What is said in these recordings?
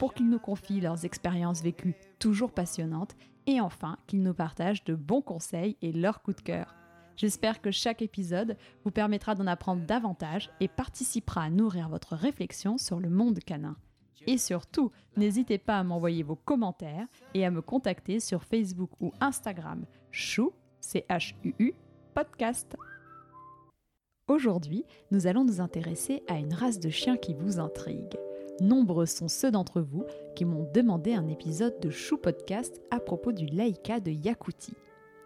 pour qu'ils nous confient leurs expériences vécues toujours passionnantes et enfin qu'ils nous partagent de bons conseils et leurs coups de cœur. J'espère que chaque épisode vous permettra d'en apprendre davantage et participera à nourrir votre réflexion sur le monde canin. Et surtout, n'hésitez pas à m'envoyer vos commentaires et à me contacter sur Facebook ou Instagram chou, C-H-U-U, podcast. Aujourd'hui, nous allons nous intéresser à une race de chiens qui vous intrigue. Nombreux sont ceux d'entre vous qui m'ont demandé un épisode de Chou Podcast à propos du Laïka de Yakoutie.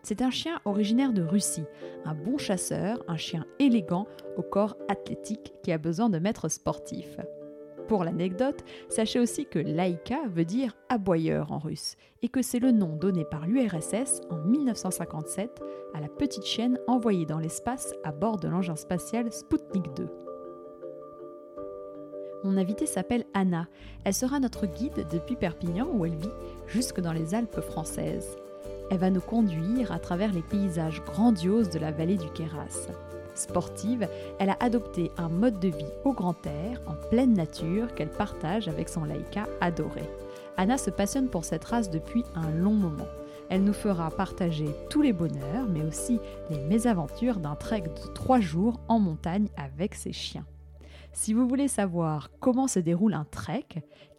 C'est un chien originaire de Russie, un bon chasseur, un chien élégant au corps athlétique qui a besoin de maîtres sportifs. Pour l'anecdote, sachez aussi que Laïka veut dire aboyeur en russe et que c'est le nom donné par l'URSS en 1957 à la petite chienne envoyée dans l'espace à bord de l'engin spatial Sputnik 2. Mon invitée s'appelle Anna. Elle sera notre guide depuis Perpignan où elle vit jusque dans les Alpes françaises. Elle va nous conduire à travers les paysages grandioses de la vallée du Queyras. Sportive, elle a adopté un mode de vie au grand air, en pleine nature, qu'elle partage avec son laïka adoré. Anna se passionne pour cette race depuis un long moment. Elle nous fera partager tous les bonheurs, mais aussi les mésaventures d'un trek de trois jours en montagne avec ses chiens. Si vous voulez savoir comment se déroule un trek,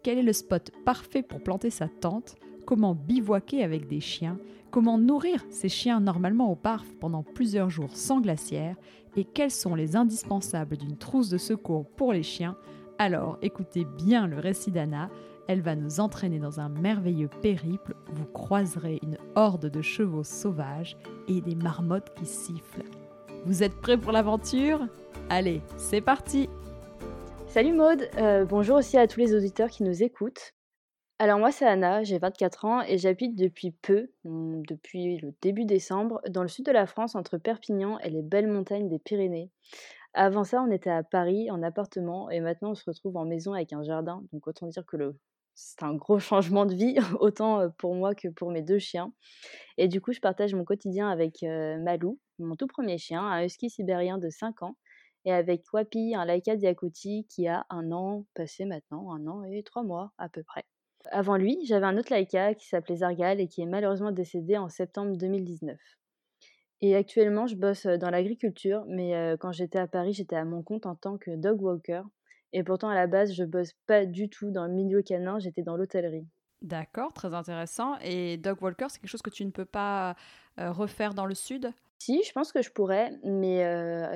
quel est le spot parfait pour planter sa tente, comment bivouaquer avec des chiens, comment nourrir ses chiens normalement au parc pendant plusieurs jours sans glacière, et quels sont les indispensables d'une trousse de secours pour les chiens, alors écoutez bien le récit d'Anna, elle va nous entraîner dans un merveilleux périple où vous croiserez une horde de chevaux sauvages et des marmottes qui sifflent. Vous êtes prêts pour l'aventure? Allez, c'est parti Salut Maude, euh, bonjour aussi à tous les auditeurs qui nous écoutent. Alors moi c'est Anna, j'ai 24 ans et j'habite depuis peu, depuis le début décembre, dans le sud de la France entre Perpignan et les belles montagnes des Pyrénées. Avant ça on était à Paris en appartement et maintenant on se retrouve en maison avec un jardin, donc autant dire que c'est un gros changement de vie, autant euh, pour moi que pour mes deux chiens. Et du coup je partage mon quotidien avec euh, Malou, mon tout premier chien, un husky sibérien de 5 ans, et avec Wapi, un Laika Diakouti qui a un an passé maintenant, un an et trois mois à peu près. Avant lui, j'avais un autre laïka qui s'appelait Zargal et qui est malheureusement décédé en septembre 2019. Et actuellement, je bosse dans l'agriculture, mais quand j'étais à Paris, j'étais à mon compte en tant que dog walker. Et pourtant, à la base, je bosse pas du tout dans le milieu canin, j'étais dans l'hôtellerie. D'accord, très intéressant. Et dog walker, c'est quelque chose que tu ne peux pas refaire dans le sud? Si, je pense que je pourrais, mais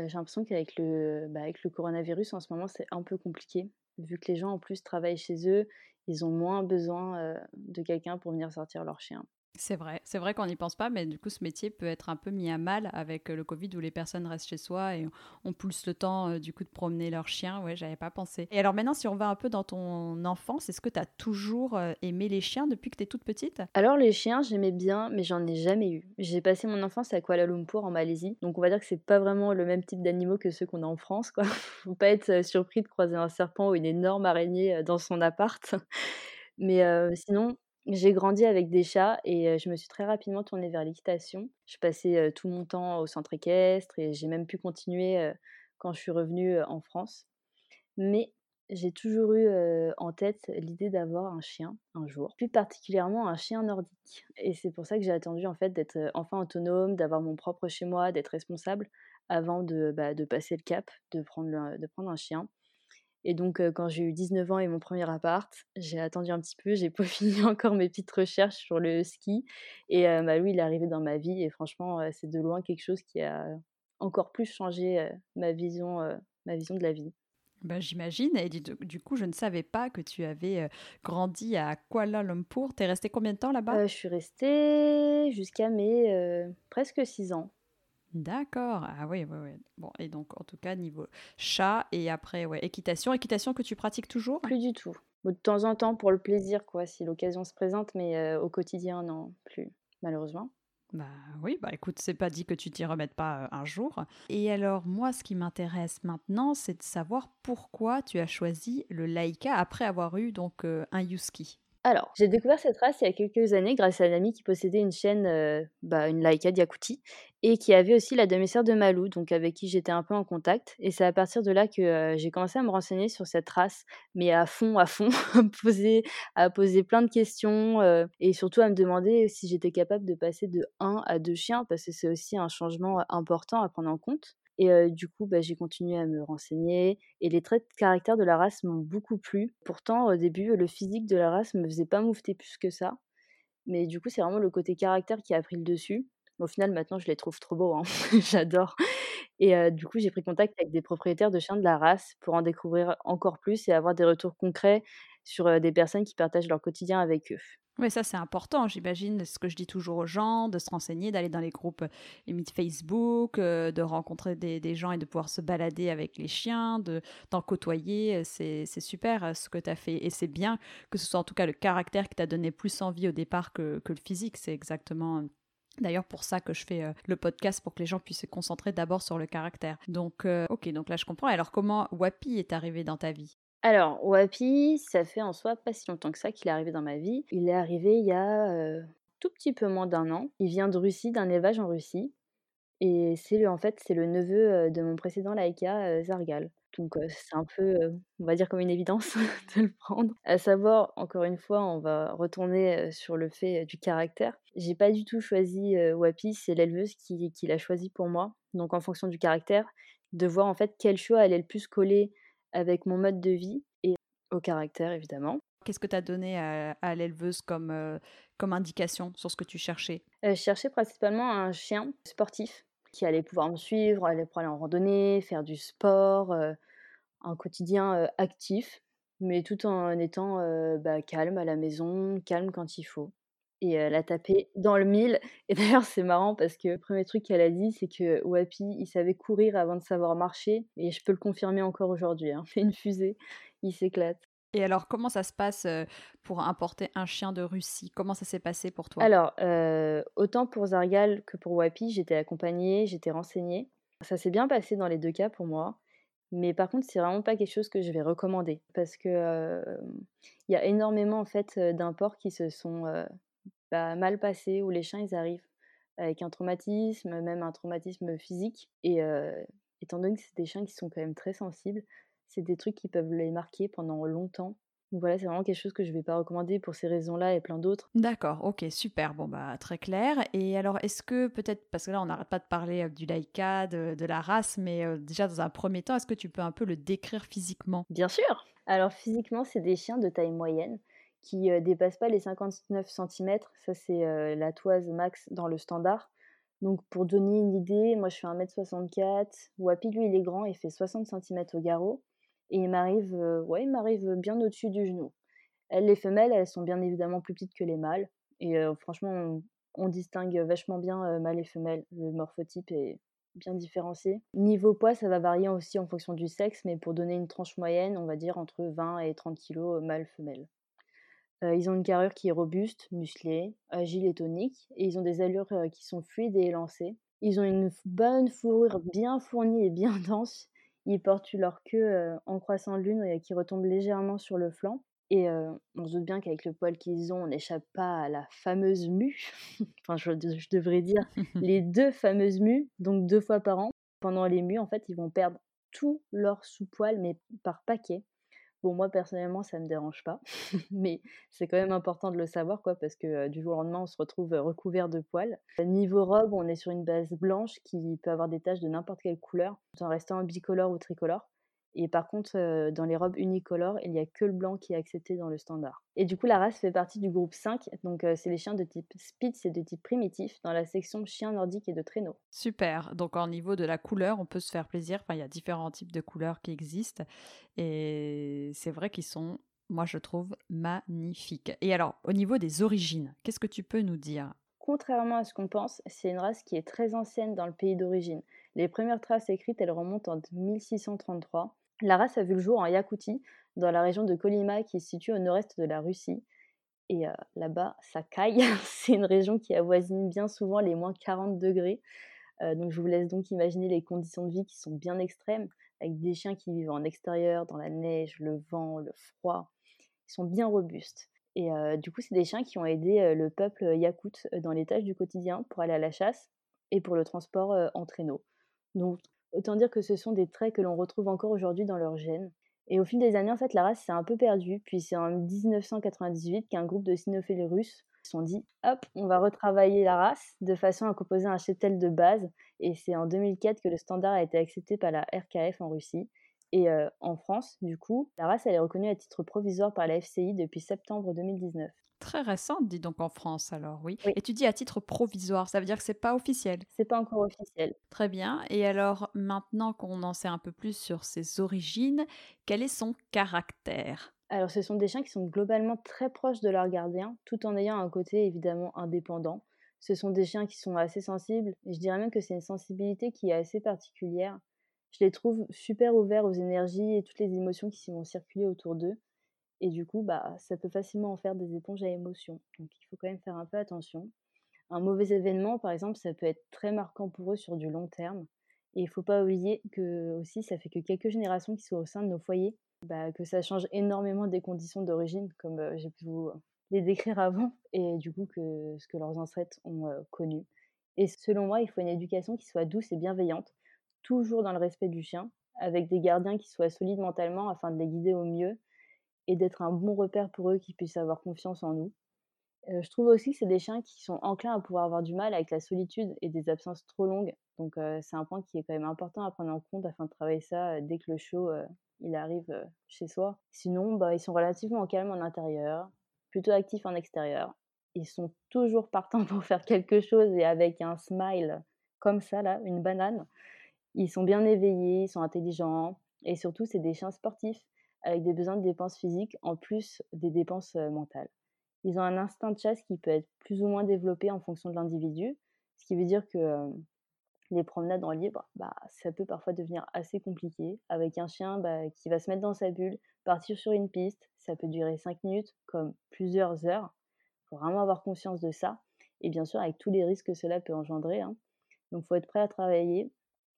j'ai l'impression qu'avec le, bah, le coronavirus en ce moment, c'est un peu compliqué, vu que les gens en plus travaillent chez eux ils ont moins besoin de quelqu'un pour venir sortir leur chien. C'est vrai, c'est vrai qu'on n'y pense pas, mais du coup, ce métier peut être un peu mis à mal avec le Covid où les personnes restent chez soi et ont plus le temps du coup de promener leurs chiens. Ouais, j'avais pas pensé. Et alors maintenant, si on va un peu dans ton enfance, est-ce que tu as toujours aimé les chiens depuis que tu es toute petite? Alors, les chiens, j'aimais bien, mais j'en ai jamais eu. J'ai passé mon enfance à Kuala Lumpur en Malaisie, donc on va dire que c'est pas vraiment le même type d'animaux que ceux qu'on a en France, quoi. Faut pas être surpris de croiser un serpent ou une énorme araignée dans son appart. Mais sinon, j'ai grandi avec des chats et je me suis très rapidement tournée vers l'équitation. Je passais tout mon temps au centre équestre et j'ai même pu continuer quand je suis revenue en France. Mais j'ai toujours eu en tête l'idée d'avoir un chien un jour, plus particulièrement un chien nordique. Et c'est pour ça que j'ai attendu en fait d'être enfin autonome, d'avoir mon propre chez moi, d'être responsable avant de, bah, passer le cap, de prendre, de prendre un chien. Et donc, quand j'ai eu 19 ans et mon premier appart, j'ai attendu un petit peu, j'ai peaufiné encore mes petites recherches sur le ski. Et bah, lui, il est arrivé dans ma vie. Et franchement, c'est de loin quelque chose qui a encore plus changé ma, vision, ma vision de la vie. Bah, J'imagine. Et du, coup, je ne savais pas que tu avais grandi à Kuala Lumpur. Tu es resté combien de temps là-bas? Je suis restée jusqu'à mes presque 6 ans. D'accord. Ah oui, oui, oui. Bon, et donc, en tout cas, niveau chat et après, ouais, équitation. Équitation que tu pratiques toujours? Plus du tout. de temps en temps pour le plaisir quoi, si l'occasion se présente, mais heu, au quotidien non, plus, malheureusement. Bah oui, bah écoute, c'est pas dit que tu t'y remettes pas, heu, un jour. Et alors moi, ce qui m'intéresse maintenant, c'est de savoir pourquoi tu as choisi le Laïka après avoir eu donc, heu, un husky? Alors, j'ai découvert cette race il y a quelques années grâce à une amie qui possédait une chaîne, heu, bah, une Laïka d'Yakoutie et qui avait aussi la demi-sœur de Malou, donc avec qui j'étais un peu en contact et c'est à partir de là que, heu, j'ai commencé à me renseigner sur cette race, mais à fond, à fond, à poser à poser plein de questions, heu et surtout à me demander si j'étais capable de passer de un à 2 chiens parce que c'est aussi un changement, important à prendre en compte. Et du coup, bah, j'ai continué à me renseigner et les traits de caractère de la race m'ont beaucoup plu. Pourtant, au début, le physique de la race me faisait pas moufter plus que ça. Mais du coup, c'est vraiment le côté caractère qui a pris le dessus. Au final, maintenant, je les trouve trop beaux, hein. J'adore. Et du coup, j'ai pris contact avec des propriétaires de chiens de la race pour en découvrir encore plus et avoir des retours concrets sur, des personnes qui partagent leur quotidien avec eux. Oui, ça c'est important, j'imagine, ce que je dis toujours aux gens, de se renseigner, d'aller dans les groupes, limite Facebook, heu, de rencontrer des gens et de pouvoir se balader avec les chiens, de d'en côtoyer, heu, c'est super, heu, ce que tu as fait et c'est bien que ce soit en tout cas le caractère qui t'a donné plus envie au départ que le physique. C'est exactement, d'ailleurs pour ça que je fais, le podcast pour que les gens puissent se concentrer d'abord sur le caractère. Donc OK, donc là je comprends. Alors comment Wapi est arrivé dans ta vie? Alors, Wapi, ça fait en soi pas si longtemps que ça qu'il est arrivé dans ma vie. Il est arrivé il y a, tout petit peu moins d'un an. Il vient de Russie, d'un élevage en Russie et c'est le en fait, c'est le neveu, de mon précédent Laïka, Zargal. Donc c'est un peu, on va dire comme une évidence de le prendre. À savoir, encore une fois, on va retourner, sur le fait, du caractère. J'ai pas du tout choisi, Wapi, c'est l'éleveuse qui qui l'a choisi pour moi. Donc en fonction du caractère, de voir en fait quel choix allait le plus coller avec mon mode de vie et au caractère évidemment. Qu'est-ce que tu as donné à à l'éleveuse comme, heu, comme indication sur ce que tu cherchais? Heu, je cherchais principalement un chien sportif qui allait pouvoir me suivre, aller pour aller en randonnée, faire du sport, heu, un quotidien, actif, mais tout en étant, bah, calme à la maison, calme quand il faut et elle a tapé dans le mille et d'ailleurs c'est marrant parce que le 1er truc qu'elle a dit, c'est que Wapi, il savait courir avant de savoir marcher et je peux le confirmer encore aujourd'hui, hein. C'est une fusée, il s'éclate. Et alors comment ça se passe, pour importer un chien de Russie? Comment ça s'est passé pour toi? Alors, autant pour Zargal que pour Wapi, j'étais accompagnée, j'étais renseignée. Ça s'est bien passé dans les 2 cas pour moi, mais par contre, c'est vraiment pas quelque chose que je vais recommander parce que, il y a énormément en fait, d'imports qui se sont, bah, mal passés, où les chiens, ils arrivent avec un traumatisme, même un traumatisme physique et étant donné que c'est des chiens qui sont quand même très sensibles, c'est des trucs qui peuvent les marquer pendant longtemps. Donc voilà, c'est vraiment quelque chose que je vais pas recommander pour ces raisons-là et plein d'autres. D'accord, OK, super. Bon, bah, très clair et alors est-ce que peut-être parce que là, on n'arrête pas de parler, du Laïka, de de la race, mais déjà dans un premier temps, est-ce que tu peux un peu le décrire physiquement? Bien sûr! Alors physiquement, c'est des chiens de taille moyenne qui, heu, dépassent pas les 59 centimètres. Ça, c'est, la toise max dans le standard. Donc pour donner une idée, moi je fais 1m64, Wapi lui il est grand, il fait 60 centimètres au garrot et il m'arrive, ouais, m'arrive bien au-dessus du genou. Elles, les femelles, elles sont bien évidemment plus petites que les mâles et franchement, on distingue vachement bien, heu, mâle et femelle. Le morphotype est bien différencié. Niveau poids, ça va varier aussi en fonction du sexe, mais pour donner une tranche moyenne, on va dire entre 20 et 30 kilogrammes, mâle, Heu, ils ont une carrure qui est robuste, musclée, agile et tonique et ils ont des allures, heu, qui sont fluides et élancées. Ils ont une bonne fourrure bien fournie et bien dense. Ils portent leur queue, heu, en croissant lune et qui retombe légèrement sur le flanc et on se doute bien qu'avec le poil qu'ils ont, on n'échappe pas à la fameuse mue. Enfin, je je devrais dire les 2 fameuses mues, donc 2 fois par an. Pendant les mues, en fait, ils vont perdre tout leur sous-poil, mais par paquets. Bon, moi, personnellement, ça me dérange pas, mais c'est quand même important de le savoir, quoi, parce que, du jour au lendemain, on se retrouve, recouvert de poils. Niveau robe, on est sur une base blanche qui peut avoir des taches de n'importe quelle couleur, tout en restant bicolore ou tricolore et par contre, dans les robes unicolores, il y a que le blanc qui est accepté dans le standard et du coup, la race fait partie du groupe 5, donc c'est les chiens de type Spitz et de type primitif dans la section chiens nordiques et de traîneaux. Super, donc au niveau de la couleur, on peut se faire plaisir. Enfin, il y a différents types de couleurs qui existent et c'est vrai qu'ils sont, moi je trouve, magnifiques et alors, au niveau des origines, qu'est-ce que tu peux nous dire? Contrairement à ce qu'on pense, c'est une race qui est très ancienne dans le pays d'origine. Les premières traces écrites, elles remontent en 1633 La race a vu le jour en Yakoutie, dans la région de Kolyma qui se situe au nord-est de la Russie. Et euh, là-bas, ça caille. C'est une région qui avoisine bien souvent les moins 40 degrés. Euh, donc je vous laisse donc imaginer les conditions de vie qui sont bien extrêmes, avec des chiens qui vivent en extérieur, dans la neige, le vent, le froid. Ils sont bien robustes. Et euh, du coup, c'est des chiens qui ont aidé le peuple yakoute dans les tâches du quotidien pour aller à la chasse et pour le transport en traîneau. Autant dire que ce sont des traits que l'on retrouve encore aujourd'hui dans leur gènes. Et au fil des années, en fait, la race s'est un peu perdue. Puis c'est en 1998 qu'un groupe de cynophiles russes se sont dit hop, on va retravailler la race de façon à composer un cheptel de base. Et c'est en 2004 que le standard a été accepté par la RKF en Russie. Et euh, en France, du coup, la race elle est reconnue à titre provisoire par la FCI depuis septembre 2019. Très récente, dis donc en France alors, oui. Et tu dis à titre provisoire, ça veut dire que c'est pas officiel C'est pas encore officiel. Très bien. Et alors, maintenant qu'on en sait un peu plus sur ses origines, quel est son caractère? Alors, ce sont des chiens qui sont globalement très proches de leur gardien, tout en ayant un côté évidemment indépendant. Ce sont des chiens qui sont assez sensibles, et je dirais même que c'est une sensibilité qui est assez particulière. Je les trouve super ouverts aux énergies et toutes les émotions qui vont circuler autour d'eux. Et du coup, bah, ça peut facilement en faire des éponges à émotions. Donc il faut quand même faire un peu attention. Un mauvais événement, par exemple, ça peut être très marquant pour eux sur du long terme. Et il faut pas oublier que aussi, ça fait que quelques générations qui sont au sein de nos foyers, bah, que ça change énormément des conditions d'origine, comme j'ai pu vous les décrire avant, et du coup que ce que leurs ancêtres ont euh, connu. Et selon moi, il faut une éducation qui soit douce et bienveillante, toujours dans le respect du chien, avec des gardiens qui soient solides mentalement afin de les guider au mieux et d'être un bon repère pour eux qui puissent avoir confiance en nous. Euh, je trouve aussi que c'est des chiens qui sont enclins à pouvoir avoir du mal avec la solitude et des absences trop longues. Donc euh, c'est un point qui est quand même important à prendre en compte afin de travailler ça euh, dès que le show il arrive chez soi. Sinon, bah, ils sont relativement calmes en intérieur, plutôt actifs en extérieur. Ils sont toujours partants pour faire quelque chose et avec un smile comme ça là, une banane. Ils sont bien éveillés, ils sont intelligents et surtout c'est des chiens sportifs avec des besoins de dépenses physiques en plus des dépenses mentales. Ils ont un instinct de chasse qui peut être plus ou moins développé en fonction de l'individu, ce qui veut dire que les promenades en libre, bah, ça peut parfois devenir assez compliqué. Avec un chien bah, qui va se mettre dans sa bulle, partir sur une piste, ça peut durer 5 minutes comme plusieurs heures. Il faut vraiment avoir conscience de ça. Et bien sûr, avec tous les risques que cela peut engendrer. Hein. Donc, il faut être prêt à travailler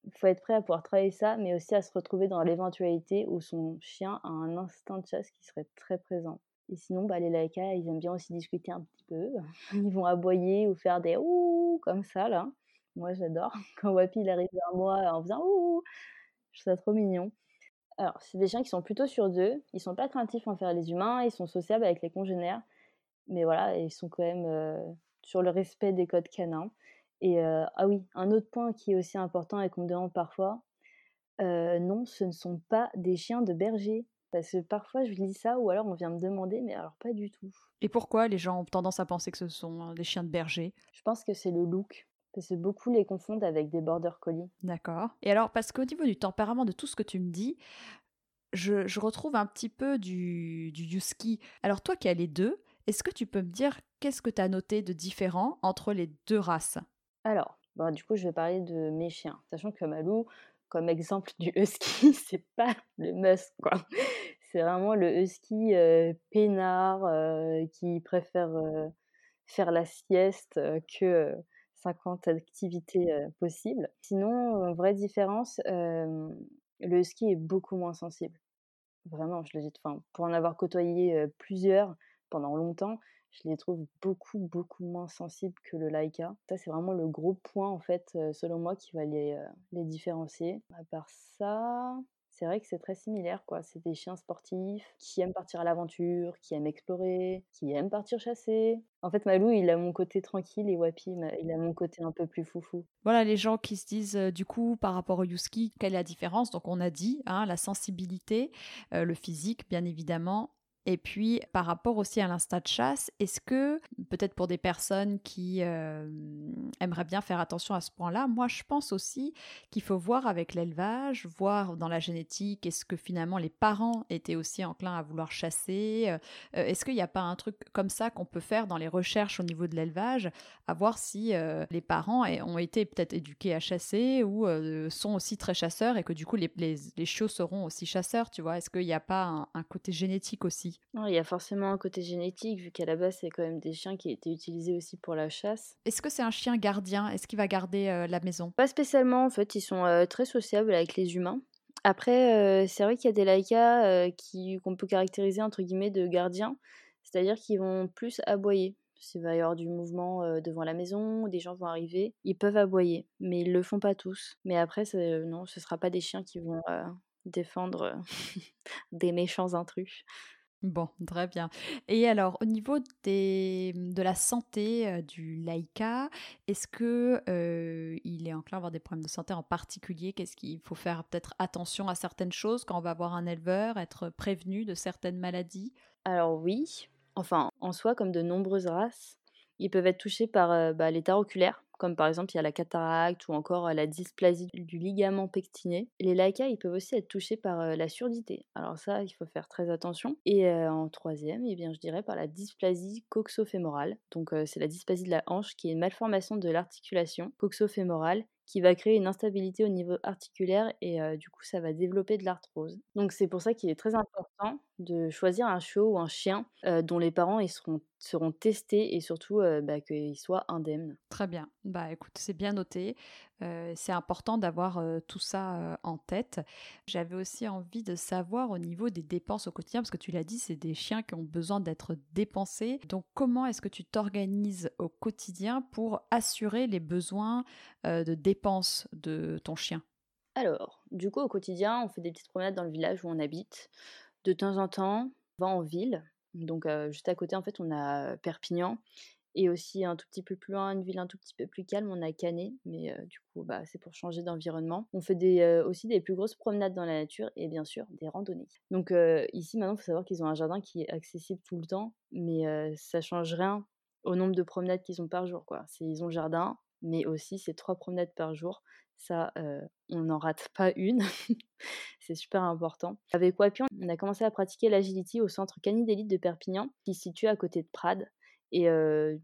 il faut être prêt à pouvoir travailler ça, mais aussi à se retrouver dans l'éventualité où son chien a un instinct de chasse qui serait très présent. Et sinon, bah, les laïcs, ils aiment bien aussi discuter un petit peu. Ils vont aboyer ou faire des ouh comme ça, là. Moi, j'adore. Quand Wapi il arrive vers moi en faisant ouh, je trouve ça trop mignon. Alors, c'est des chiens qui sont plutôt sur deux. Ils sont pas craintifs envers les humains, ils sont sociables avec les congénères. Mais voilà, ils sont quand même euh, sur le respect des codes canins. Et ah oui, un autre point qui est aussi important et qu'on me demande parfois, non, ce ne sont pas des chiens de berger. Parce que parfois je lis ça ou alors on vient me demander, mais alors pas du tout. Et pourquoi les gens ont tendance à penser que ce sont hein, des chiens de berger? Je pense que c'est le look. Parce que beaucoup les confondent avec des border collies. D'accord. Et alors, parce qu'au niveau du tempérament de tout ce que tu me dis, je, retrouve un petit peu du, du husky. Alors, toi qui as les deux, est-ce que tu peux me dire qu'est-ce que tu as noté de différent entre les deux races? Alors, bah, du coup, je vais parler de mes chiens, sachant que Malou, comme exemple du husky, c'est pas le must, quoi. C'est vraiment le husky peinard qui préfère faire la sieste que 50 activités possibles. Sinon, vraie différence, le husky est beaucoup moins sensible. Vraiment, je le dis, enfin, pour en avoir côtoyé plusieurs pendant longtemps, je les trouve beaucoup, beaucoup moins sensibles que le Laika. Ça, c'est vraiment le gros point, en fait, selon moi, qui va les, les différencier. À part ça, c'est vrai que c'est très similaire, quoi. C'est des chiens sportifs qui aiment partir à l'aventure, qui aiment explorer, qui aiment partir chasser. En fait, Malou, il a mon côté tranquille et Wapi, il a mon côté un peu plus foufou. Voilà, les gens qui se disent, du coup, par rapport au Yuski, quelle est la différence? Donc, on a dit, hein, la sensibilité, le physique, bien évidemment, Et puis, par rapport aussi à l'insta de chasse, est-ce que, peut-être pour des personnes qui euh, aimeraient bien faire attention à ce point-là, moi je pense aussi qu'il faut voir avec l'élevage, voir dans la génétique, est-ce que finalement les parents étaient aussi enclins à vouloir chasser euh, euh, Est-ce qu'il n'y a pas un truc comme ça qu'on peut faire dans les recherches au niveau de l'élevage, à voir si les parents ont été peut-être éduqués à chasser ou sont aussi très chasseurs et que du coup les, les, chiots seront aussi chasseurs, tu vois? Est-ce qu'il n'y a pas un côté génétique aussi? Il y a forcément un côté génétique, vu qu'à la base, c'est quand même des chiens qui étaient utilisés aussi pour la chasse. Est-ce que c'est un chien gardien? Est-ce qu'il va garder euh, la maison? Pas spécialement, en fait, ils sont euh, très sociables avec les humains. Après, euh, c'est vrai qu'il y a des laïcas qui qu'on peut caractériser entre guillemets de gardiens, c'est-à-dire qu'ils vont plus aboyer. S'il va y avoir du mouvement devant la maison, des gens vont arriver, ils peuvent aboyer, mais ils le font pas tous. Mais après, non, ce sera pas des chiens qui vont défendre des méchants intrus. Bon, très bien. Et alors, au niveau des, de la santé du laïka, est-ce que il est enclin à avoir des problèmes de santé en particulier? Qu'est-ce qu'il faut faire peut-être attention à certaines choses quand on va voir un éleveur, être prévenu de certaines maladies? Alors oui, enfin, en soi, comme de nombreuses races, ils peuvent être touchés par bah, l'état oculaire comme par exemple il y a la cataracte ou encore la dysplasie du ligament pectiné. Les laïcas, ils peuvent aussi être touchés par la surdité. Alors ça, il faut faire très attention. Et en troisième, eh je dirais par la dysplasie coxofémorale. Donc c'est la dysplasie de la hanche qui est une malformation de l'articulation coxofémorale qui va créer une instabilité au niveau articulaire et du coup ça va développer de l'arthrose. Donc c'est pour ça qu'il est très important de choisir un chiot ou un chien dont les parents ils seront, seront testés et surtout bah, qu'ils soient indemnes. Très bien. Bah écoute, c'est bien noté. c'est important d'avoir tout ça en tête. J'avais aussi envie de savoir au niveau des dépenses au quotidien, parce que tu l'as dit, c'est des chiens qui ont besoin d'être dépensés. Donc comment est-ce que tu t'organises au quotidien pour assurer les besoins de dépenses de ton chien? Alors, du coup, au quotidien, on fait des petites promenades dans le village où on habite. De temps en temps, on va en ville. Donc, juste à côté, en fait, on a Perpignan. Et aussi un tout petit peu plus loin, une ville un tout petit peu plus calme, on a Canet. Mais du coup, bah, c'est pour changer d'environnement. On fait aussi des plus grosses promenades dans la nature et bien sûr des randonnées. Donc, ici, maintenant, il faut savoir qu'ils ont un jardin qui est accessible tout le temps. Mais ça change rien au nombre de promenades qu'ils ont par jour. Ils ont le jardin, mais aussi c'est trois promenades par jour. Ça, on n'en rate pas une. c'est super important. Avec Wapion, on a commencé à pratiquer l'agility au centre Cani d'élite de Perpignan, qui se situe à côté de Prades. Et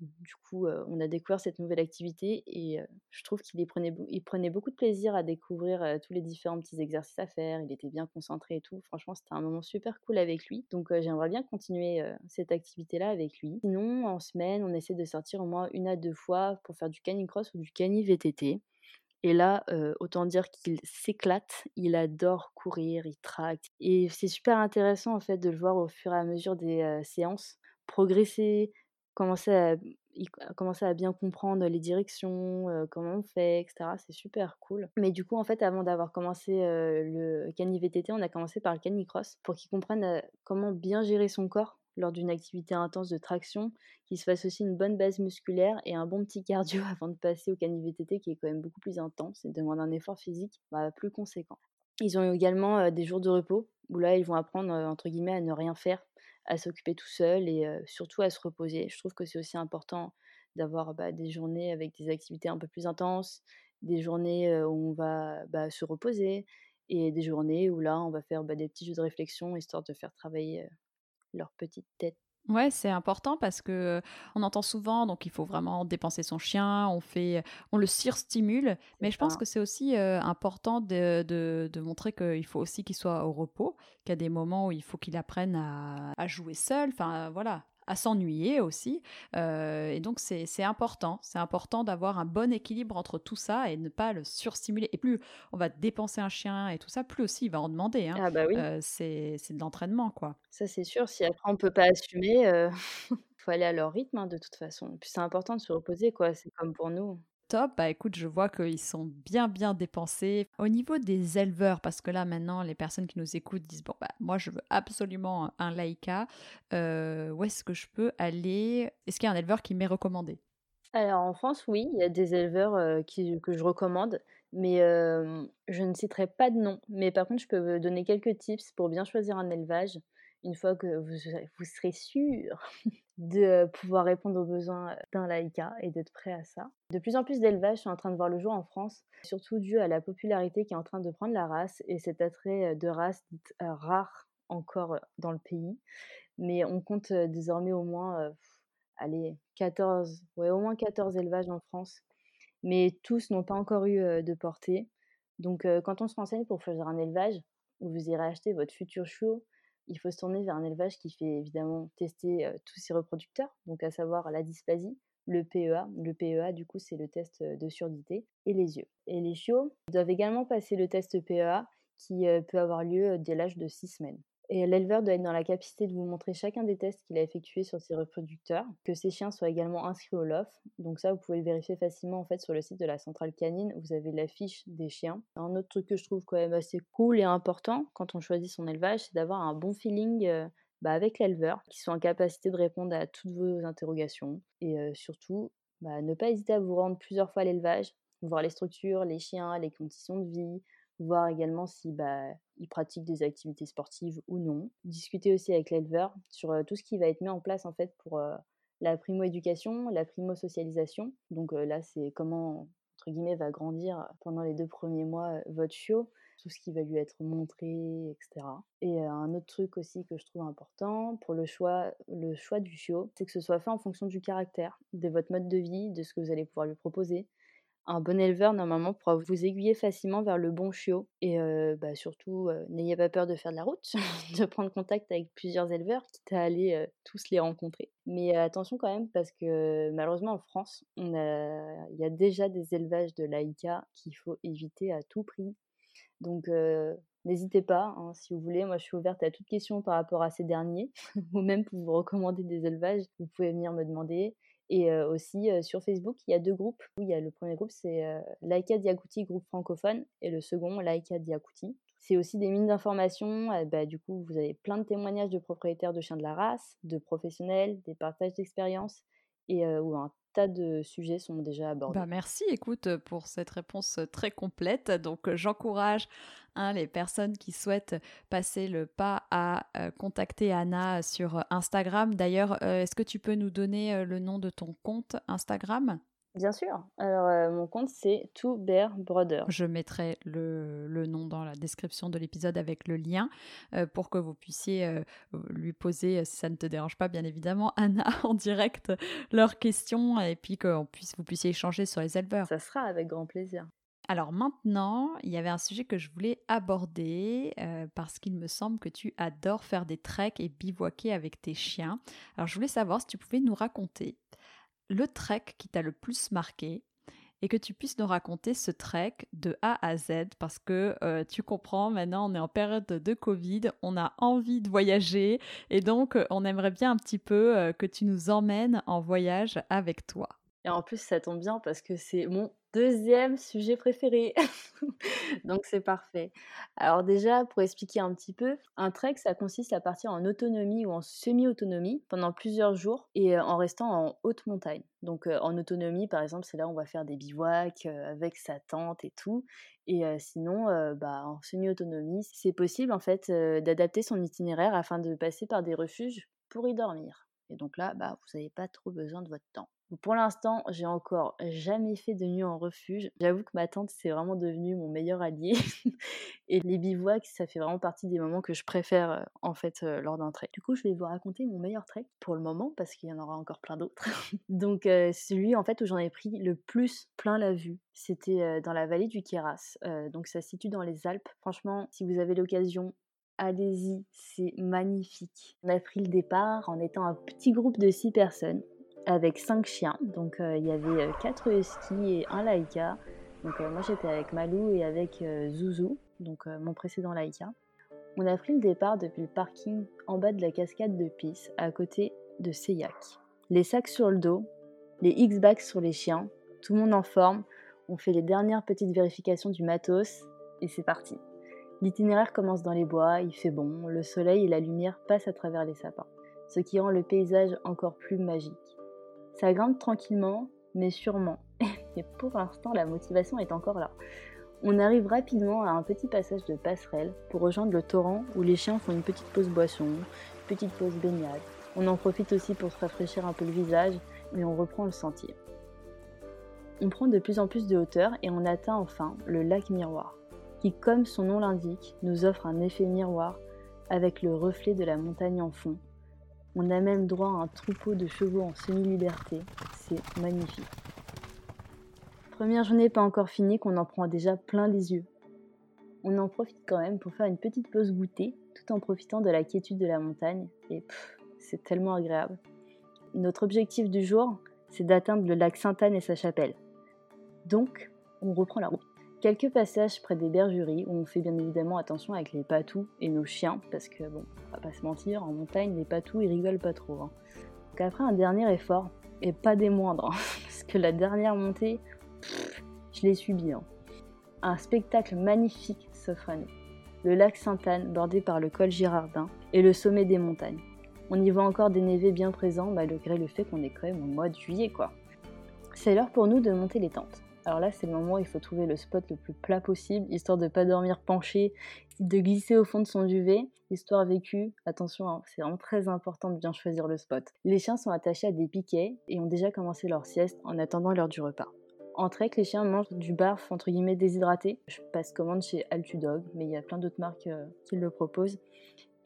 du coup, on a découvert cette nouvelle activité et je trouve qu'il prenait, prenait beaucoup de plaisir à découvrir tous les différents petits exercices à faire. Il était bien concentré et tout. Franchement, c'était un moment super cool avec lui. Donc, j'aimerais bien continuer cette activité-là avec lui. Sinon, en semaine, on essaie de sortir au moins une à deux fois pour faire du canicross ou du cani VTT. Et là, autant dire qu'il s'éclate, il adore courir, il tracte. Et c'est super intéressant en fait de le voir au fur et à mesure des séances progresser, commencer à, à bien comprendre les directions, comment on fait, etc. C'est super cool. Mais du coup, en fait, avant d'avoir commencé le cani VTT, on a commencé par le canicross pour qu'il comprenne comment bien gérer son corps lors d'une activité intense de traction, qu'il se fasse aussi une bonne base musculaire et un bon petit cardio avant de passer au cani VTT qui est quand même beaucoup plus intense et demande un effort physique bah, plus conséquent. Ils ont également des jours de repos où là ils vont apprendre entre guillemets à ne rien faire à s'occuper tout seul et surtout à se reposer. Je trouve que c'est aussi important d'avoir bah, des journées avec des activités un peu plus intenses, des journées où on va bah, se reposer et des journées où là on va faire bah, des petits jeux de réflexion histoire de faire travailler leur petite tête. Ouais, c'est important parce que on entend souvent, donc il faut vraiment dépenser son chien, on fait, on le surstimule, mais je pense que c'est aussi important de, de, de montrer qu'il faut aussi qu'il soit au repos, qu'il y a des moments où il faut qu'il apprenne à, à jouer seul, enfin voilà, à s'ennuyer aussi. Euh, et donc, c'est important. C'est important d'avoir un bon équilibre entre tout ça et ne pas le surstimuler. Et plus on va dépenser un chien et tout ça, plus aussi il va en demander. Hein. Ah bah oui. Euh, c'est de l'entraînement, quoi. Ça, c'est sûr. Si après on peut pas assumer, il euh, faut aller à leur rythme, hein, de toute façon. Puis c'est important de se reposer, quoi. C'est comme pour nous. Top, bah écoute, je vois qu'ils sont bien bien dépensés. Au niveau des éleveurs, parce que là maintenant les personnes qui nous écoutent disent bon bah moi je veux absolument un Laïka, euh, où est-ce que je peux aller? Est-ce qu'il y a un éleveur qui m'est recommandé? Alors en France oui, il y a des éleveurs euh, que je recommande, mais euh, je ne citerai pas de nom. Mais par contre je peux donner quelques tips pour bien choisir un élevage. Une fois que vous, vous serez sûr de pouvoir répondre aux besoins d'un laïka et d'être prêt à ça. De plus en plus d'élevages sont en train de voir le jour en France, surtout dû à la popularité qui est en train de prendre la race et cet attrait de race dite rare encore dans le pays. Mais on compte désormais au moins, allez, 14, ouais, au moins 14 élevages en France. Mais tous n'ont pas encore eu de portée. Donc, quand on se renseigne pour choisir un élevage, vous irez acheter votre futur chiot, il faut se tourner vers un élevage qui fait évidemment tester tous ses reproducteurs, donc à savoir la dysplasie, le PEA. Le PEA, du coup, c'est le test de surdité, et les yeux. Et les chiots doivent également passer le test PEA qui peut avoir lieu dès l'âge de 6 semaines. Et l'éleveur doit être dans la capacité de vous montrer chacun des tests qu'il a effectués sur ses reproducteurs, que ces chiens soient également inscrits au LOF. Donc ça, vous pouvez le vérifier facilement en fait sur le site de la centrale canine. Vous avez la fiche des chiens. Un autre truc que je trouve quand même assez cool et important quand on choisit son élevage, c'est d'avoir un bon feeling euh, bah, avec l'éleveur, qui soit en capacité de répondre à toutes vos interrogations. Et euh, surtout, bah, ne pas hésiter à vous rendre plusieurs fois à l'élevage, voir les structures, les chiens, les conditions de vie, voir également si bah, il pratique des activités sportives ou non. Discuter aussi avec l'éleveur sur tout ce qui va être mis en place en fait pour la primo-éducation, la primo-socialisation. Donc là, c'est comment entre guillemets va grandir pendant les deux premiers mois votre chiot, tout ce qui va lui être montré, etc. Et un autre truc aussi que je trouve important pour le choix, le choix du chiot, c'est que ce soit fait en fonction du caractère, de votre mode de vie, de ce que vous allez pouvoir lui proposer, un bon éleveur, normalement, pourra vous aiguiller facilement vers le bon chiot. Et bah, surtout, n'ayez pas peur de faire de la route, de prendre contact avec plusieurs éleveurs, quitte à aller tous les rencontrer. Mais attention quand même, parce que malheureusement, en France, il y a déjà des élevages de laïka qu'il faut éviter à tout prix. Donc, n'hésitez pas, hein, si vous voulez. Moi, je suis ouverte à toute question par rapport à ces derniers, ou même pour vous recommander des élevages, vous pouvez venir me demander. Et aussi sur Facebook, il y a deux groupes. Oui, il y a le premier groupe, c'est Laika Diakouti, groupe francophone, et le second, Laika Diakouti. C'est aussi des mines d'informations. bah, du coup, vous avez plein de témoignages de propriétaires de chiens de la race, de professionnels, des partages d'expériences, et où un tas de sujets sont déjà abordés. Bah merci, écoute, pour cette réponse très complète. Donc, j'encourage hein, les personnes qui souhaitent passer le pas à contacter Anna sur Instagram. D'ailleurs, est-ce que tu peux nous donner le nom de ton compte Instagram? Bien sûr. Alors, euh, mon compte, c'est To Bear Brother. Je mettrai le, le, nom dans la description de l'épisode avec le lien euh, pour que vous puissiez euh, lui poser, si ça ne te dérange pas, bien évidemment, Anna, en direct, leurs questions et puis que puisse, vous puissiez échanger sur les éleveurs. Ça sera avec grand plaisir. Alors maintenant, il y avait un sujet que je voulais aborder parce qu'il me semble que tu adores faire des treks et bivouaquer avec tes chiens. Alors je voulais savoir si tu pouvais nous raconter le trek qui t'a le plus marqué et que tu puisses nous raconter ce trek de A à Z parce que euh, tu comprends, maintenant on est en période de Covid, on a envie de voyager et donc euh, on aimerait bien un petit peu euh, que tu nous emmènes en voyage avec toi. Et en plus, ça tombe bien parce que c'est mon deuxième sujet préféré. Donc c'est parfait. Alors déjà, pour expliquer un petit peu, un trek, ça consiste à partir en autonomie ou en semi-autonomie pendant plusieurs jours et en restant en haute montagne. Donc en autonomie, par exemple, c'est là où on va faire des bivouacs avec sa tente et tout. Et sinon, bah, en semi-autonomie, c'est possible en fait d'adapter son itinéraire afin de passer par des refuges pour y dormir. Et donc là, bah, vous n'avez pas trop besoin de votre temps. Pour l'instant, j'ai encore jamais fait de nuit en refuge. J'avoue que ma tante, c'est vraiment devenu mon meilleur allié. et les bivouacs, ça fait vraiment partie des moments que je préfère euh, en fait euh, lors d'un trek. Du coup, je vais vous raconter mon meilleur trek pour le moment parce qu'il y en aura encore plein d'autres. Donc, euh, celui en fait où j'en ai pris le plus plein la vue, c'était dans la vallée du Queyras. donc, ça se situe dans les Alpes. Franchement, si vous avez l'occasion, allez-y, c'est magnifique. On a pris le départ en étant un petit groupe de six personnes avec cinq chiens. Donc euh, il y avait 4 euh, huskies et un laïka. Donc euh, moi j'étais avec Malou et avec Zouzou, donc mon précédent laïka. On a pris le départ depuis le parking en bas de la cascade de Pisse, à côté de Seyac. Les sacs sur le dos, les X-Bags sur les chiens, tout le monde en forme. On fait les dernières petites vérifications du matos et c'est parti. L'itinéraire commence dans les bois, il fait bon, le soleil et la lumière passent à travers les sapins, ce qui rend le paysage encore plus magique. Ça grimpe tranquillement, mais sûrement. Et pour l'instant, la motivation est encore là. On arrive rapidement à un petit passage de passerelle pour rejoindre le torrent où les chiens font une petite pause boisson, petite pause baignade. On en profite aussi pour se rafraîchir un peu le visage et on reprend le sentier. On prend de plus en plus de hauteur et on atteint enfin le lac miroir, qui, comme son nom l'indique, nous offre un effet miroir avec le reflet de la montagne en fond. On a même droit à un troupeau de chevaux en semi-liberté. C'est magnifique. Première journée pas encore finie qu'on en prend déjà plein les yeux. On en profite quand même pour faire une petite pause goûter tout en profitant de la quiétude de la montagne et c'est tellement agréable. Notre objectif du jour, c'est d'atteindre le lac Sainte-Anne et sa chapelle. Donc, on reprend la route. Quelques passages près des bergeries où on fait bien évidemment attention avec les patous et nos chiens parce que bon, on va pas se mentir, en montagne les patous ils rigolent pas trop. Hein. Donc après un dernier effort, et pas des moindres, hein, parce que la dernière montée, je l'ai subi. Hein. Un spectacle magnifique s'offre à nous. Le lac Sainte-Anne, bordé par le col Girardin, et le sommet des montagnes. On y voit encore des névés bien présents, malgré le fait qu'on est quand même au mois de juillet, quoi. C'est l'heure pour nous de monter les tentes. Alors là, c'est le moment où il faut trouver le spot le plus plat possible, histoire de ne pas dormir penché, de glisser au fond de son duvet. Histoire vécue, attention, hein, c'est vraiment très important de bien choisir le spot. Les chiens sont attachés à des piquets et ont déjà commencé leur sieste en attendant l'heure du repas. En trek, les chiens mangent du barf entre guillemets déshydraté. Je passe commande chez Altudog, mais il y a plein d'autres marques euh, qui le proposent.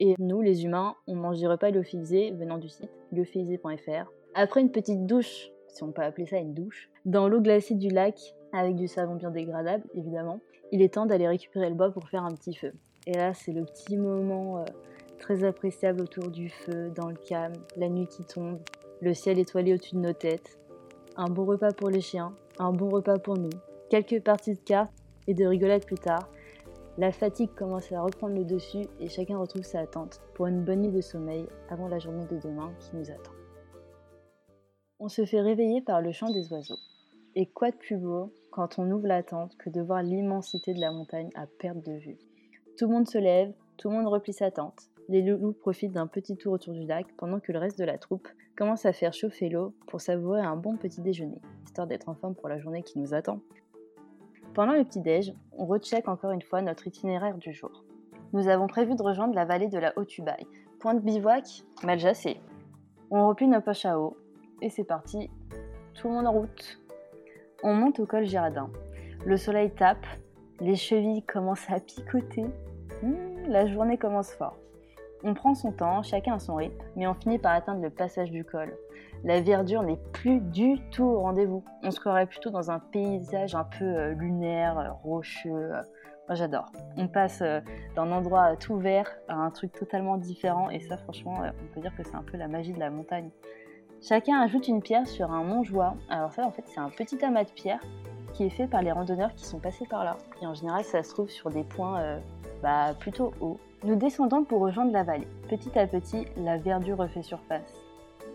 Et nous, les humains, on mange des repas lyophilisés venant du site lyophilisé.fr. Après une petite douche, si on peut appeler ça une douche, dans l'eau glacée du lac, avec du savon biodégradable évidemment, il est temps d'aller récupérer le bois pour faire un petit feu. Et là, c'est le petit moment euh, très appréciable autour du feu, dans le calme, la nuit qui tombe, le ciel étoilé au-dessus de nos têtes. Un bon repas pour les chiens, un bon repas pour nous, quelques parties de cartes et de rigolades plus tard. La fatigue commence à reprendre le dessus et chacun retrouve sa attente pour une bonne nuit de sommeil avant la journée de demain qui nous attend. On se fait réveiller par le chant des oiseaux. Et quoi de plus beau quand on ouvre la tente que de voir l'immensité de la montagne à perte de vue. Tout le monde se lève, tout le monde replie sa tente. Les loulous profitent d'un petit tour autour du lac pendant que le reste de la troupe commence à faire chauffer l'eau pour savourer un bon petit déjeuner, histoire d'être en forme pour la journée qui nous attend. Pendant le petit-déj, on recheck encore une fois notre itinéraire du jour. Nous avons prévu de rejoindre la vallée de la Haute-Ubaye. Point de bivouac, Maljassé. On replie nos poches à eau et c'est parti, tout le monde en route. On monte au col Girardin. Le soleil tape, les chevilles commencent à picoter. Hmm, la journée commence fort. On prend son temps, chacun à son rythme, mais on finit par atteindre le passage du col. La verdure n'est plus du tout au rendez-vous. On se croirait plutôt dans un paysage un peu euh, lunaire, euh, rocheux. Euh. Moi j'adore. On passe d'un endroit tout vert à un truc totalement différent et ça franchement on peut dire que c'est un peu la magie de la montagne. Chacun ajoute une pierre sur un mont joie. Alors ça en fait c'est un petit amas de pierres qui est fait par les randonneurs qui sont passés par là. Et en général ça se trouve sur des points bah, plutôt hauts. Nous descendons pour rejoindre la vallée. Petit à petit, la verdure refait surface.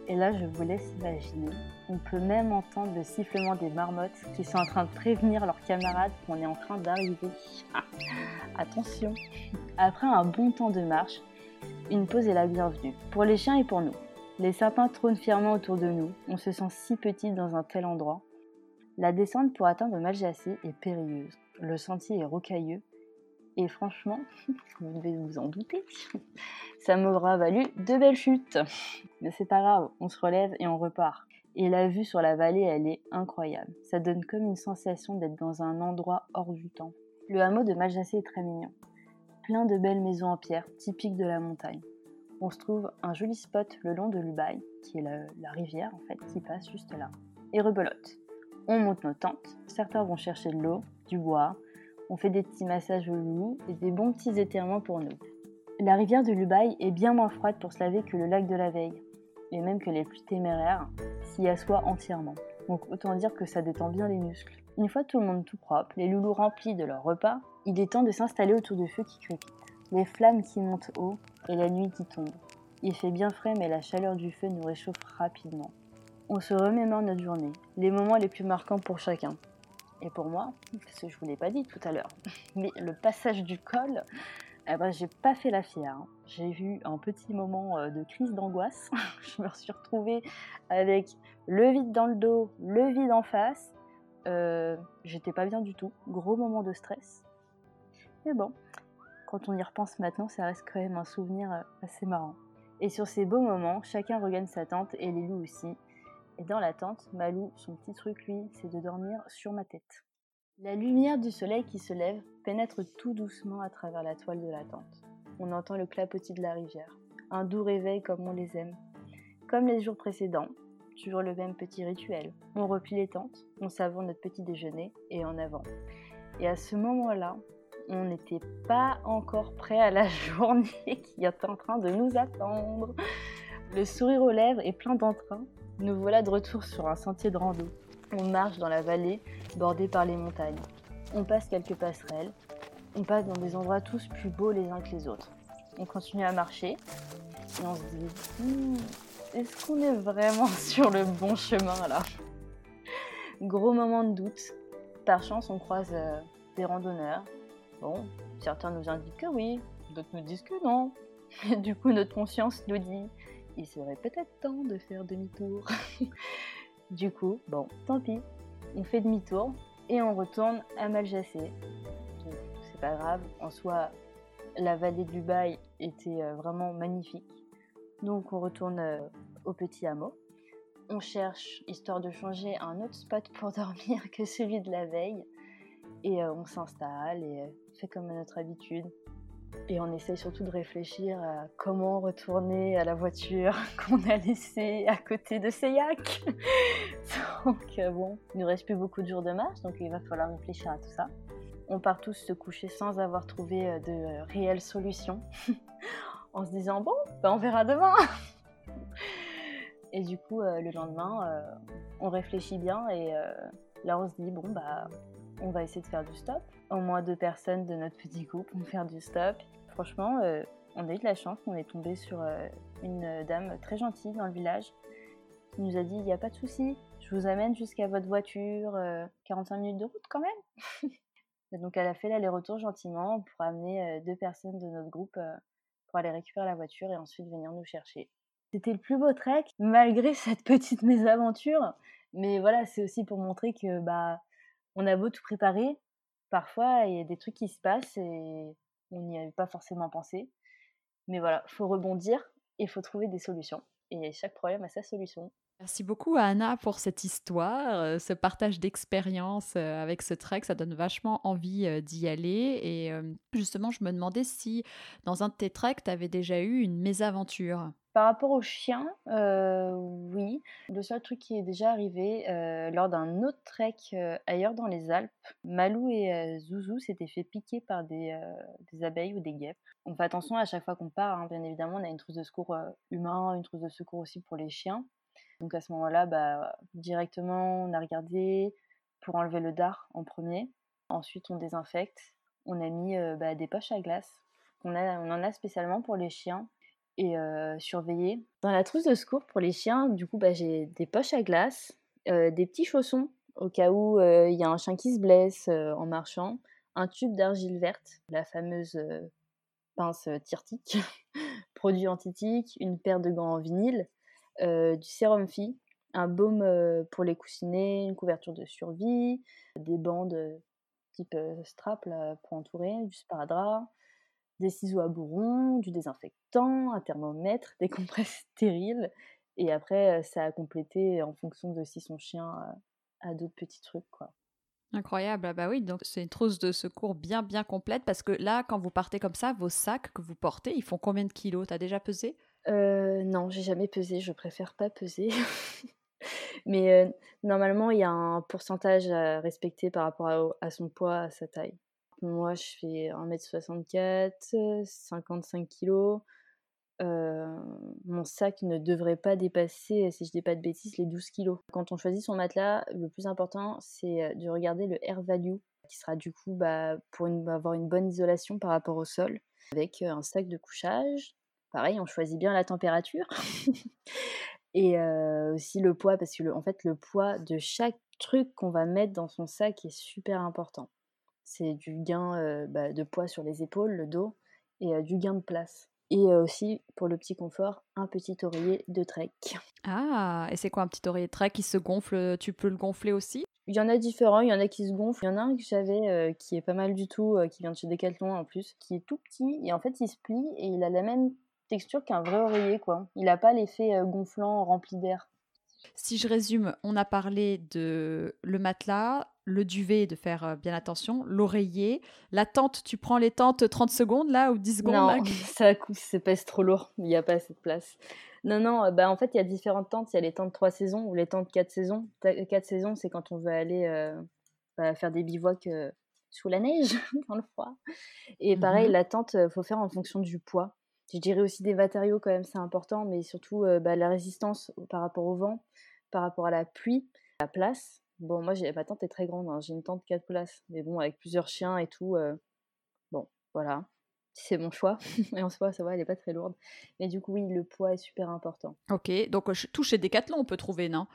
Et là, je vous laisse imaginer. On peut même entendre le sifflement des marmottes qui sont en train de prévenir leurs camarades qu'on est en train d'arriver. Attention Après un bon temps de marche, une pause est la bienvenue, pour les chiens et pour nous. Les sapins trônent fièrement autour de nous, on se sent si petit dans un tel endroit. La descente pour atteindre Maljassé est périlleuse. Le sentier est rocailleux et franchement, vous devez vous en douter, ça m'aura valu deux belles chutes. Mais c'est pas grave, on se relève et on repart. Et la vue sur la vallée, elle est incroyable. Ça donne comme une sensation d'être dans un endroit hors du temps. Le hameau de Maljassé est très mignon. Plein de belles maisons en pierre, typiques de la montagne. On se trouve un joli spot le long de l'Ubaye, qui est la, rivière en fait, qui passe juste là. Et rebelote. On monte nos tentes. Certains vont chercher de l'eau, du bois, on fait des petits massages au loup et des bons petits étirements pour nous. La rivière de Lubaï est bien moins froide pour se laver que le lac de la Veille, et même que les plus téméraires s'y assoient entièrement. Donc autant dire que ça détend bien les muscles. Une fois tout le monde tout propre, les loulous remplis de leur repas, il est temps de s'installer autour du feu qui crépite. Les flammes qui montent haut et la nuit qui tombe. Il fait bien frais mais la chaleur du feu nous réchauffe rapidement. On se remémore notre journée, les moments les plus marquants pour chacun. Et pour moi, parce que je vous l'ai pas dit tout à l'heure, mais le passage du col, eh ben, j'ai pas fait la fière. Hein. J'ai eu un petit moment euh, de crise d'angoisse. je me suis retrouvée avec le vide dans le dos, le vide en face. j'étais pas bien du tout. Gros moment de stress. Mais bon, quand on y repense maintenant, ça reste quand même un souvenir assez marrant. Et sur ces beaux moments, chacun regagne sa tente et les loups aussi. Et dans la tente, Malou, son petit truc, lui, c'est de dormir sur ma tête. La lumière du soleil qui se lève pénètre tout doucement à travers la toile de la tente. On entend le clapotis de la rivière. Un doux réveil comme on les aime. Comme les jours précédents, toujours le même petit rituel. On replie les tentes, on savonne notre petit déjeuner et en avant. Et à ce moment-là, on n'était pas encore prêt à la journée qui est en train de nous attendre. Le sourire aux lèvres et plein d'entrain, nous voilà de retour sur un sentier de rando. On marche dans la vallée bordée par les montagnes. On passe quelques passerelles. On passe dans des endroits tous plus beaux les uns que les autres. On continue à marcher et on se dit hmm, est-ce qu'on est vraiment sur le bon chemin là? Gros moment de doute. Par chance, on croise euh, des randonneurs. Bon, certains nous indiquent que oui, d'autres nous disent que non. du coup, notre conscience nous dit il serait peut-être temps de faire demi-tour. du coup, bon, tant pis, on fait demi-tour et on retourne à Maljacé. C'est pas grave, en soi, la vallée du Bail était euh, vraiment magnifique. Donc on retourne euh, au petit hameau. On cherche, histoire de changer, un autre spot pour dormir que celui de la veille. Et euh, on s'installe comme à notre habitude. Et on essaie surtout de réfléchir à comment retourner à la voiture qu'on a laissée à côté de Seyac. donc euh, bon, il ne reste plus beaucoup de jours de marche, donc il va falloir réfléchir à tout ça. On part tous se coucher sans avoir trouvé euh, de réelles solutions, en se disant bon, ben on verra demain. et du coup, euh, le lendemain, on réfléchit bien et là on se dit bon bah on va essayer de faire du stop. Au moins deux personnes de notre petit groupe vont faire du stop. Franchement, euh, on a eu de la chance, on est tombé sur euh, une dame très gentille dans le village qui nous a dit il n'y a pas de souci, je vous amène jusqu'à votre voiture, 45 euh, minutes de route quand même. donc elle a fait l'aller-retour gentiment pour amener deux personnes de notre groupe pour aller récupérer la voiture et ensuite venir nous chercher. C'était le plus beau trek malgré cette petite mésaventure, mais voilà, c'est aussi pour montrer que bah on a beau tout préparer, parfois il y a des trucs qui se passent et on n'y avait pas forcément pensé. Mais voilà, faut rebondir et faut trouver des solutions. Et chaque problème a sa solution. Merci beaucoup à Anna pour cette histoire, euh, ce partage d'expérience euh, avec ce trek, ça donne vachement envie euh, d'y aller. Et justement, je me demandais si dans un de tes treks, tu avais déjà eu une mésaventure. Par rapport aux chiens, oui. Le seul truc qui est déjà arrivé lors d'un autre trek ailleurs dans les Alpes, Malou et Zouzou s'étaient fait piquer par des, abeilles ou des guêpes. On fait attention à chaque fois qu'on part, hein. bien évidemment, on a une trousse de secours humain, une trousse de secours aussi pour les chiens. Donc à ce moment-là, bah, directement, on a regardé pour enlever le dard en premier. Ensuite, on désinfecte. On a mis bah, des poches à glace. On en a spécialement pour les chiens et surveiller. Dans la trousse de secours pour les chiens, du coup, bah, j'ai des poches à glace, des petits chaussons au cas où il y a un chien qui se blesse en marchant, un tube d'argile verte, la fameuse pince tirtique, produit antitique, une paire de gants en vinyle, du sérum phi, un baume pour les coussinets, une couverture de survie, des bandes type strap pour entourer, du sparadrap, des ciseaux à bourron, du désinfectant, un thermomètre, des compresses stériles. Et après, ça a complété en fonction de si son chien a, d'autres petits trucs, quoi. Incroyable, ah bah oui, donc c'est une trousse de secours bien bien complète parce que là, quand vous partez comme ça, vos sacs que vous portez, ils font combien de kilos? T'as déjà pesé? Euh, Non, j'ai jamais pesé, je préfère pas peser. Mais normalement, il y a un pourcentage à respecter par rapport à son poids, à sa taille. Moi, je fais 1m64, 55 kg. mon sac ne devrait pas dépasser, si je dis pas de bêtises, les 12 kg. Quand on choisit son matelas, le plus important, c'est de regarder le air value, qui sera du coup bah, pour avoir une bonne isolation par rapport au sol, avec un sac de couchage. Pareil, on choisit bien la température. Et aussi le poids, parce que en fait, le poids de chaque truc qu'on va mettre dans son sac est super important c'est du gain bah, de poids sur les épaules, le dos, et du gain de place. Et aussi, pour le petit confort, un petit oreiller de trek. Ah, et c'est quoi un petit oreiller de trek qui se gonfle Tu peux le gonfler aussi? Il y en a différents, il y en a qui se gonflent. Il y en a un que j'avais qui est pas mal du tout, qui vient de chez Decathlon en plus, qui est tout petit et en fait il se plie et il a la même texture qu'un vrai oreiller quoi. Il n'a pas l'effet gonflant rempli d'air. Si je résume, on a parlé de le matelas, le duvet, de faire euh, bien attention, l'oreiller, la tente, tu prends les tentes 30 secondes là ou 10 secondes Non, là ça c'est pèse trop lourd, il n'y a pas assez de place. Non, non, euh, bah en fait, il y a différentes tentes. Il y a les tentes 3 saisons ou les tentes 4 saisons. 4 saisons, c'est quand on veut aller euh, bah, faire des bivouacs sous la neige, dans le froid. Et pareil, mmh la tente, il faut faire en fonction du poids. Je dirais aussi des matériaux quand même, c'est important, mais surtout bah, la résistance par rapport au vent, par rapport à la pluie, la place. Bon, moi, ma tente est très grande, hein, j'ai une tente 4 places, mais bon, avec plusieurs chiens et tout, bon, voilà, c'est mon choix. et en soi, ça va, elle n'est pas très lourde. Mais du coup, oui, le poids est super important. Ok, donc tout chez Decathlon, on peut trouver, non?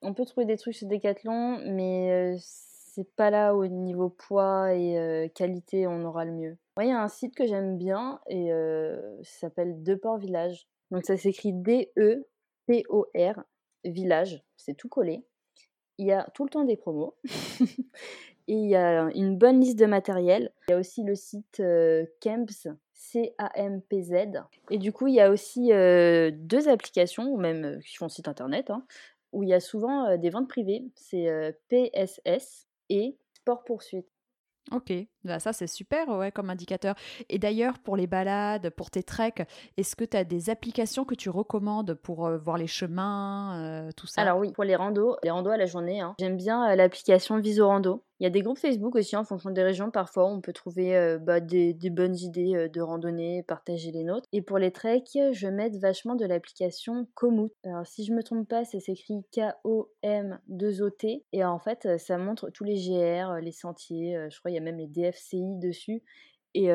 On peut trouver des trucs chez Decathlon, mais c'est pas là au niveau poids et qualité, on aura le mieux. Il y a un site que j'aime bien et ça s'appelle Deport Village. Donc ça s'écrit D-E-P-O-R Village, c'est tout collé. Il y a tout le temps des promos. et il y a une bonne liste de matériel. Il y a aussi le site Camps, C-A-M-P-Z. Et du coup, il y a aussi deux applications, ou même qui font site internet, hein, où il y a souvent des ventes privées. C'est PSS et Sport Poursuite. Ok, bah, ça c'est super ouais, comme indicateur. Et d'ailleurs, pour les balades, pour tes treks, est-ce que tu as des applications que tu recommandes pour euh, voir les chemins, euh, tout ça? Alors oui, pour les randos, les randos à la journée, hein. j'aime bien euh, l'application Visorando. Il y a des groupes Facebook aussi en fonction des régions. Parfois, on peut trouver euh, bah, des, bonnes idées euh, de randonnée, partager les nôtres. Et pour les treks, je mets vachement de l'application Komoot. Alors, si je me trompe pas, ça s'écrit K-O-M-2-O-T. Et en fait, euh, ça montre tous les GR, les sentiers. je crois qu'il y a même les DFCI dessus. Et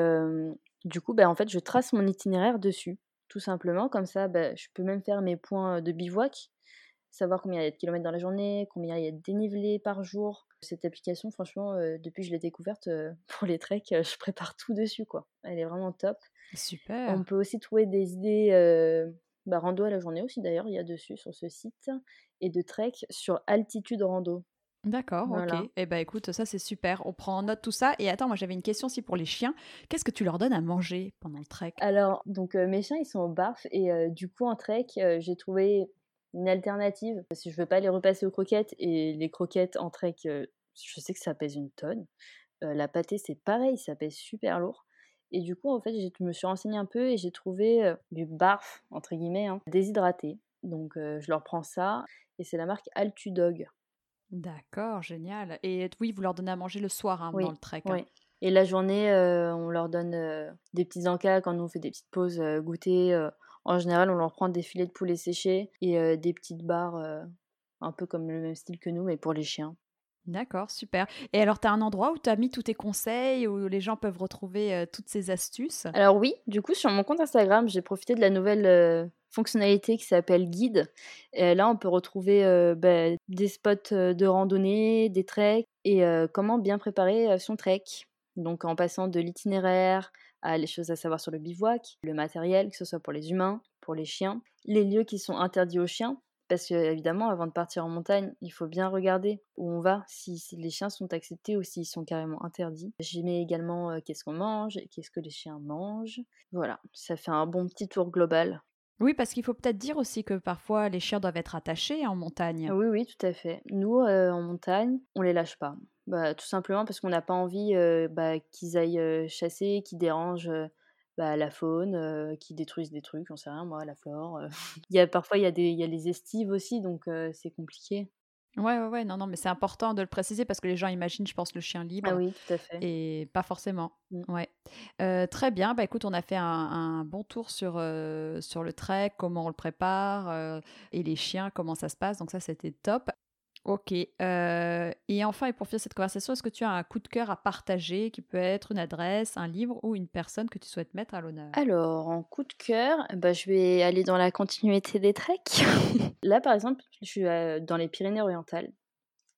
du coup, bah, en fait, je trace mon itinéraire dessus. Tout simplement, comme ça, bah, je peux même faire mes points de bivouac savoir combien il y a de kilomètres dans la journée, combien il y a de dénivelé par jour. Cette application, franchement, euh, depuis que je l'ai découverte euh, pour les treks, euh, je prépare tout dessus, quoi. Elle est vraiment top. Super. On peut aussi trouver des idées, bah, rando à la journée aussi d'ailleurs, il y a dessus sur ce site, et de trek sur altitude rando. D'accord, ok. Eh ben écoute, ça c'est super. On prend en note tout ça. Et attends, moi j'avais une question aussi pour les chiens. Qu'est-ce que tu leur donnes à manger pendant le trek? Alors, donc mes chiens ils sont au barf et du coup en trek, j'ai trouvé une alternative. Si je veux pas les repasser aux croquettes, et les croquettes en trek, euh, je sais que ça pèse une tonne. Euh, la pâtée, c'est pareil, ça pèse super lourd. Et du coup, en fait, je me suis renseignée un peu et j'ai trouvé euh, du barf, entre guillemets, hein, déshydraté. Donc, je leur prends ça. Et c'est la marque Altudog. D'accord, génial. Et oui, vous leur donnez à manger le soir hein, dans le trek. Hein. Oui. Et la journée, on leur donne des petits encas quand on fait des petites pauses goûter en général, on leur prend des filets de poulet séchés et euh, des petites barres, euh, un peu comme le même style que nous, mais pour les chiens. D'accord, super. Et alors, tu as un endroit où tu as mis tous tes conseils, où les gens peuvent retrouver euh, toutes ces astuces? Alors oui, du coup, sur mon compte Instagram, j'ai profité de la nouvelle fonctionnalité qui s'appelle Guide. Et là, on peut retrouver bah, des spots de randonnée, des treks et comment bien préparer son trek. Donc en passant de l'itinéraire les choses à savoir sur le bivouac, le matériel, que ce soit pour les humains, pour les chiens, les lieux qui sont interdits aux chiens, parce que évidemment, avant de partir en montagne, il faut bien regarder où on va, si, les chiens sont acceptés ou s'ils sont carrément interdits. J'y mets également euh, qu'est-ce qu'on mange, qu'est-ce que les chiens mangent. Voilà, ça fait un bon petit tour global. Oui, parce qu'il faut peut-être dire aussi que parfois les chiens doivent être attachés en montagne. Oui, oui, tout à fait. Nous, euh, en montagne, on les lâche pas. Bah, tout simplement parce qu'on n'a pas envie bah, qu'ils aillent chasser, qu'ils dérangent bah, la faune, qu'ils détruisent des trucs, j'en sais rien, moi, la flore. il y a, parfois, il y, a des, il y a les estives aussi, donc c'est compliqué. Ouais, ouais, ouais, non, non, mais c'est important de le préciser parce que les gens imaginent, je pense, le chien libre. Ah oui, tout à fait. Et pas forcément. Mmh. Ouais. très bien. Bah écoute, on a fait un, bon tour sur, sur le trek, comment on le prépare et les chiens, comment ça se passe. Donc ça, c'était top. Ok. Euh, et enfin, et pour finir cette conversation, est-ce que tu as un coup de cœur à partager qui peut être une adresse, un livre ou une personne que tu souhaites mettre à l'honneur? Alors, en coup de cœur, bah, je vais aller dans la continuité des treks. Là, par exemple, je suis euh, dans les Pyrénées-Orientales.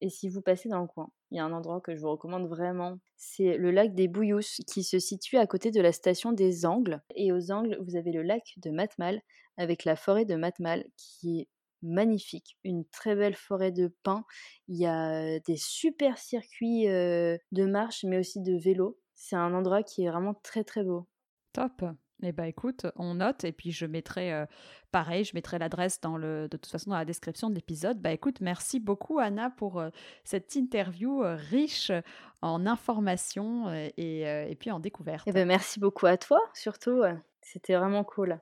Et si vous passez dans le coin, il y a un endroit que je vous recommande vraiment. C'est le lac des Bouillous qui se situe à côté de la station des Angles. Et aux Angles, vous avez le lac de Matmal avec la forêt de Matmal qui est magnifique, une très belle forêt de pins. Il y a des super circuits de marche, mais aussi de vélo. C'est un endroit qui est vraiment très très beau. Top. Eh ben écoute, on note et puis je mettrai pareil, je mettrai l'adresse dans le de toute façon dans la description de l'épisode. Bah écoute, merci beaucoup Anna pour cette interview riche en informations et, et, puis en découvertes. Eh ben merci beaucoup à toi surtout, c'était vraiment cool.